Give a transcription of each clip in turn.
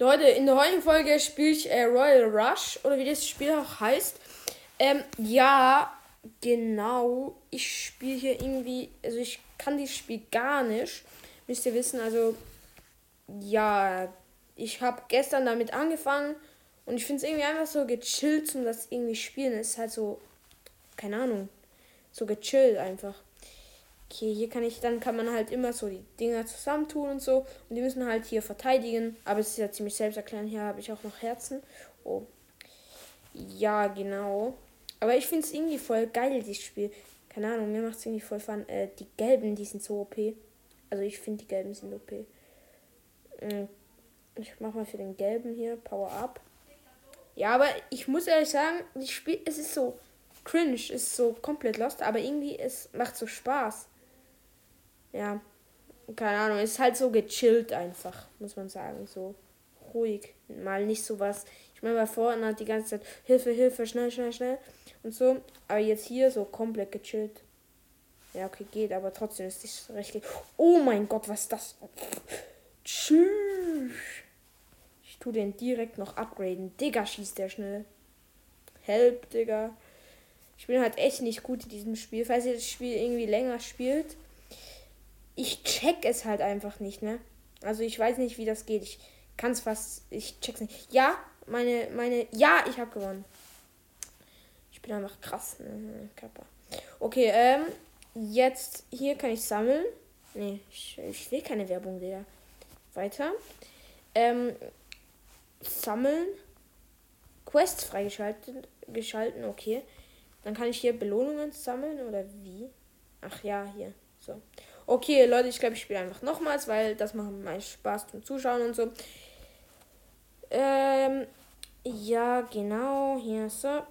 Leute, in der heutigen Folge spiele ich äh, Royal Rush oder wie das Spiel auch heißt. Ähm, ja, genau. Ich spiele hier irgendwie, also ich kann dieses Spiel gar nicht. Müsst ihr wissen, also ja, ich habe gestern damit angefangen und ich finde es irgendwie einfach so gechillt zum das irgendwie spielen. Es ist halt so, keine Ahnung, so gechillt einfach. Okay, hier kann ich, dann kann man halt immer so die Dinger zusammentun und so. Und die müssen halt hier verteidigen. Aber es ist ja ziemlich selbsterklärend. Hier habe ich auch noch Herzen. Oh. Ja, genau. Aber ich finde es irgendwie voll geil, dieses Spiel. Keine Ahnung, mir macht es irgendwie voll fun. Äh, die gelben, die sind so OP. Also ich finde die gelben sind OP. Hm. Ich mach mal für den gelben hier Power Up. Ja, aber ich muss ehrlich sagen, das Spiel, es ist so cringe, ist so komplett lost, aber irgendwie es macht so Spaß ja, keine Ahnung, ist halt so gechillt einfach, muss man sagen, so ruhig, mal nicht so was. Ich meine, bei Fortnite die ganze Zeit Hilfe, Hilfe, schnell, schnell, schnell und so, aber jetzt hier so komplett gechillt. Ja, okay, geht, aber trotzdem ist das recht. Oh mein Gott, was ist das? Tschüss. Ich tu den direkt noch upgraden. Digga, schießt der schnell. Help, Digga. Ich bin halt echt nicht gut in diesem Spiel. Falls ihr das Spiel irgendwie länger spielt, ich check es halt einfach nicht, ne? Also ich weiß nicht, wie das geht. Ich kann es fast, ich check's nicht. Ja, meine, meine, ja, ich habe gewonnen. Ich bin einfach krass, ne? Kappa. Okay, ähm, jetzt hier kann ich sammeln. Nee, ich, ich will keine Werbung, Digga. Weiter. Ähm, sammeln. Quests freigeschaltet, geschalten, okay. Dann kann ich hier Belohnungen sammeln oder wie? Ach ja, hier. So. Okay, Leute, ich glaube, ich spiele einfach nochmals, weil das macht meinen Spaß zum Zuschauen und so. Ähm, ja, genau, hier so.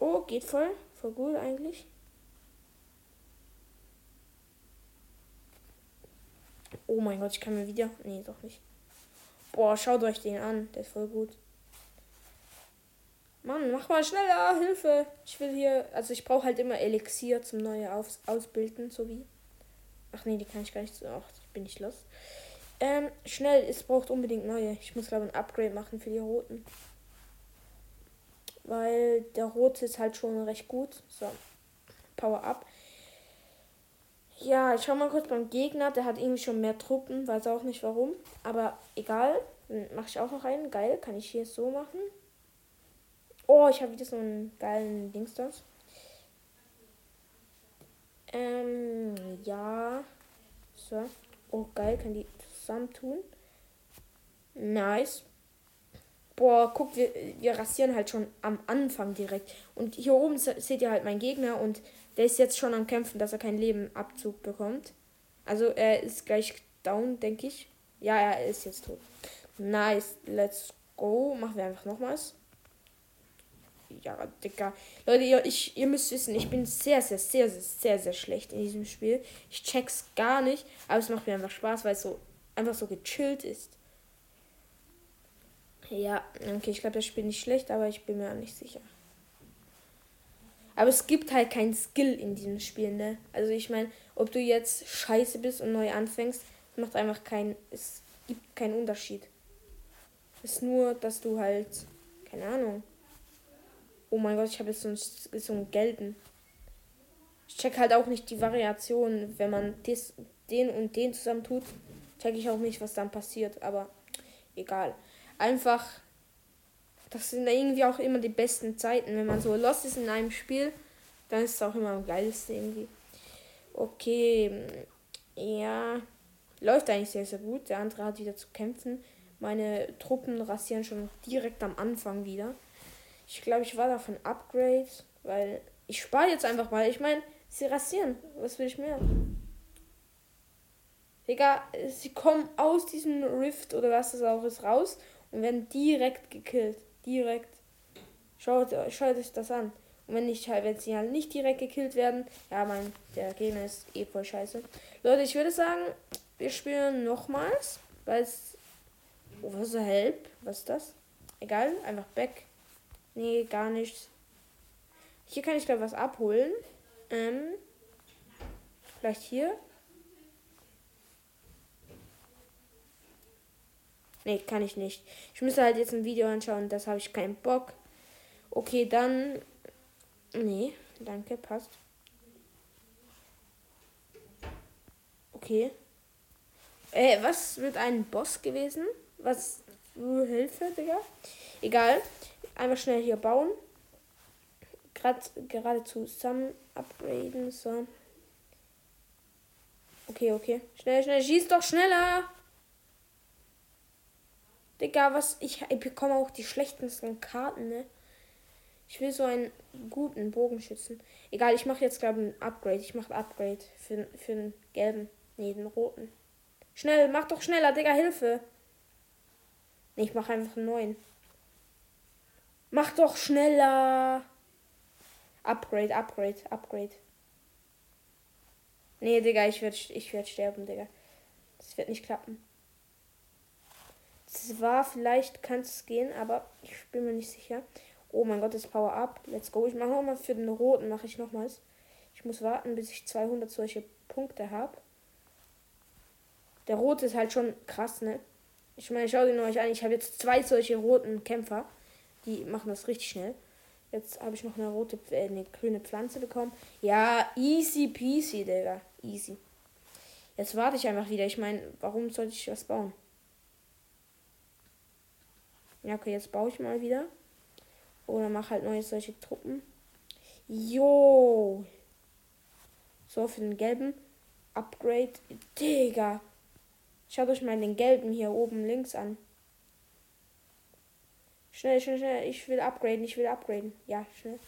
Oh, geht voll. Voll gut eigentlich. Oh mein Gott, ich kann mir wieder. Nee, doch nicht. Boah, schaut euch den an. Der ist voll gut. Mann, mach mal schneller. Hilfe. Ich will hier. Also, ich brauche halt immer Elixier zum neue Aus Ausbilden, so wie. Ach nee, die kann ich gar nicht so. Ach, ich bin nicht los. Ähm, schnell, es braucht unbedingt neue. Ich muss glaube ein Upgrade machen für die roten. Weil der rote ist halt schon recht gut. So. Power up. Ja, ich schau mal kurz beim Gegner. Der hat irgendwie schon mehr Truppen. Weiß auch nicht warum. Aber egal. Mache ich auch noch einen. Geil. Kann ich hier so machen. Oh, ich habe wieder so einen geilen Dings. Ähm, ja. So. Oh, geil, kann die zusammentun. Nice. Boah, guck, wir, wir rasieren halt schon am Anfang direkt. Und hier oben seht ihr halt meinen Gegner und der ist jetzt schon am Kämpfen, dass er keinen Lebenabzug bekommt. Also er ist gleich down, denke ich. Ja, er ist jetzt tot. Nice, let's go. Machen wir einfach nochmals ja, Digga. Leute, ihr, ich, ihr müsst wissen, ich bin sehr, sehr, sehr, sehr, sehr, sehr schlecht in diesem Spiel. Ich check's gar nicht, aber es macht mir einfach Spaß, weil es so einfach so gechillt ist. Ja, okay, ich glaube, das Spiel nicht schlecht, aber ich bin mir auch nicht sicher. Aber es gibt halt keinen Skill in diesem Spiel, ne? Also ich meine, ob du jetzt scheiße bist und neu anfängst, macht einfach keinen. Es gibt keinen Unterschied. Es ist nur, dass du halt. Keine Ahnung. Oh mein Gott, ich habe jetzt so einen, so einen gelben. Ich check halt auch nicht die Variation, wenn man des, den und den zusammen tut. Check ich auch nicht, was dann passiert, aber egal. Einfach, das sind irgendwie auch immer die besten Zeiten. Wenn man so lost ist in einem Spiel, dann ist es auch immer am geilsten irgendwie. Okay, ja, läuft eigentlich sehr, sehr gut. Der andere hat wieder zu kämpfen. Meine Truppen rasieren schon direkt am Anfang wieder. Ich glaube, ich war da von Upgrades, weil ich spare jetzt einfach mal. Ich meine, sie rasieren. Was will ich mehr? Digga, sie kommen aus diesem Rift oder was das auch ist raus und werden direkt gekillt. Direkt. Schaut, schaut euch das an. Und wenn nicht halt, wenn sie halt nicht direkt gekillt werden, ja, mein, der Gegner ist eh voll scheiße. Leute, ich würde sagen, wir spielen nochmals, weil es. Oh, was ist Help? Was ist das? Egal, einfach back. Nee, gar nichts. Hier kann ich glaube was abholen. Ähm, vielleicht hier. Nee, kann ich nicht. Ich müsste halt jetzt ein Video anschauen, das habe ich keinen Bock. Okay, dann. Nee, danke, passt. Okay. Äh, was wird ein Boss gewesen? Was? Hilfe, Digga? Egal. Einfach schnell hier bauen. Grad, gerade zusammen upgraden. So. Okay, okay. Schnell, schnell. Schieß doch schneller. Digga, was? Ich, ich bekomme auch die schlechtesten Karten, ne? Ich will so einen guten Bogenschützen. Egal, ich mache jetzt, glaube ich, ein Upgrade. Ich mache Upgrade für, für den gelben. Nee, den roten. Schnell, mach doch schneller, Digga, Hilfe. Ich mache einfach einen neuen. Mach doch schneller. Upgrade, Upgrade, Upgrade. Nee, Digga, ich werde ich werd sterben, Digga. Das wird nicht klappen. Zwar, vielleicht kann es gehen, aber ich bin mir nicht sicher. Oh mein Gott, das Power Up. Let's go. Ich mache nochmal für den roten, mache ich nochmals. Ich muss warten, bis ich 200 solche Punkte habe. Der rote ist halt schon krass, ne? Ich meine, schaut ihn euch an. Ich habe jetzt zwei solche roten Kämpfer. Die machen das richtig schnell. Jetzt habe ich noch eine rote, äh, eine grüne Pflanze bekommen. Ja, easy peasy, Digga. Easy. Jetzt warte ich einfach wieder. Ich meine, warum sollte ich was bauen? Ja, okay, jetzt baue ich mal wieder. Oder mach halt neue solche Truppen. Jo. So, für den gelben. Upgrade. Digga. Schaut euch mal den gelben hier oben links an. Schnell, schnell, schnell. Ich will upgraden, ich will upgraden. Ja, schnell.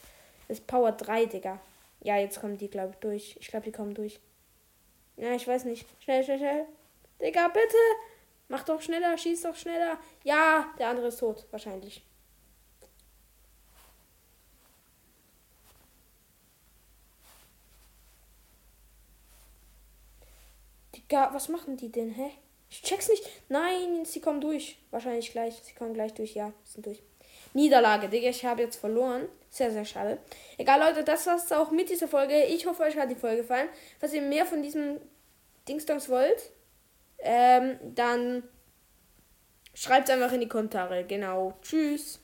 Das ist Power 3, Digga. Ja, jetzt kommen die, glaube ich, durch. Ich glaube, die kommen durch. Ja, ich weiß nicht. Schnell, schnell, schnell. Digga, bitte. Mach doch schneller, schieß doch schneller. Ja, der andere ist tot, wahrscheinlich. Digga, was machen die denn, hä? Ich check's nicht. Nein, sie kommen durch. Wahrscheinlich gleich. Sie kommen gleich durch. Ja, sind durch. Niederlage, Digga. Ich habe jetzt verloren. Sehr, sehr schade. Egal, Leute, das war's auch mit dieser Folge. Ich hoffe, euch hat die Folge gefallen. Falls ihr mehr von diesem Dingsdongs wollt, ähm, dann schreibt einfach in die Kommentare. Genau. Tschüss.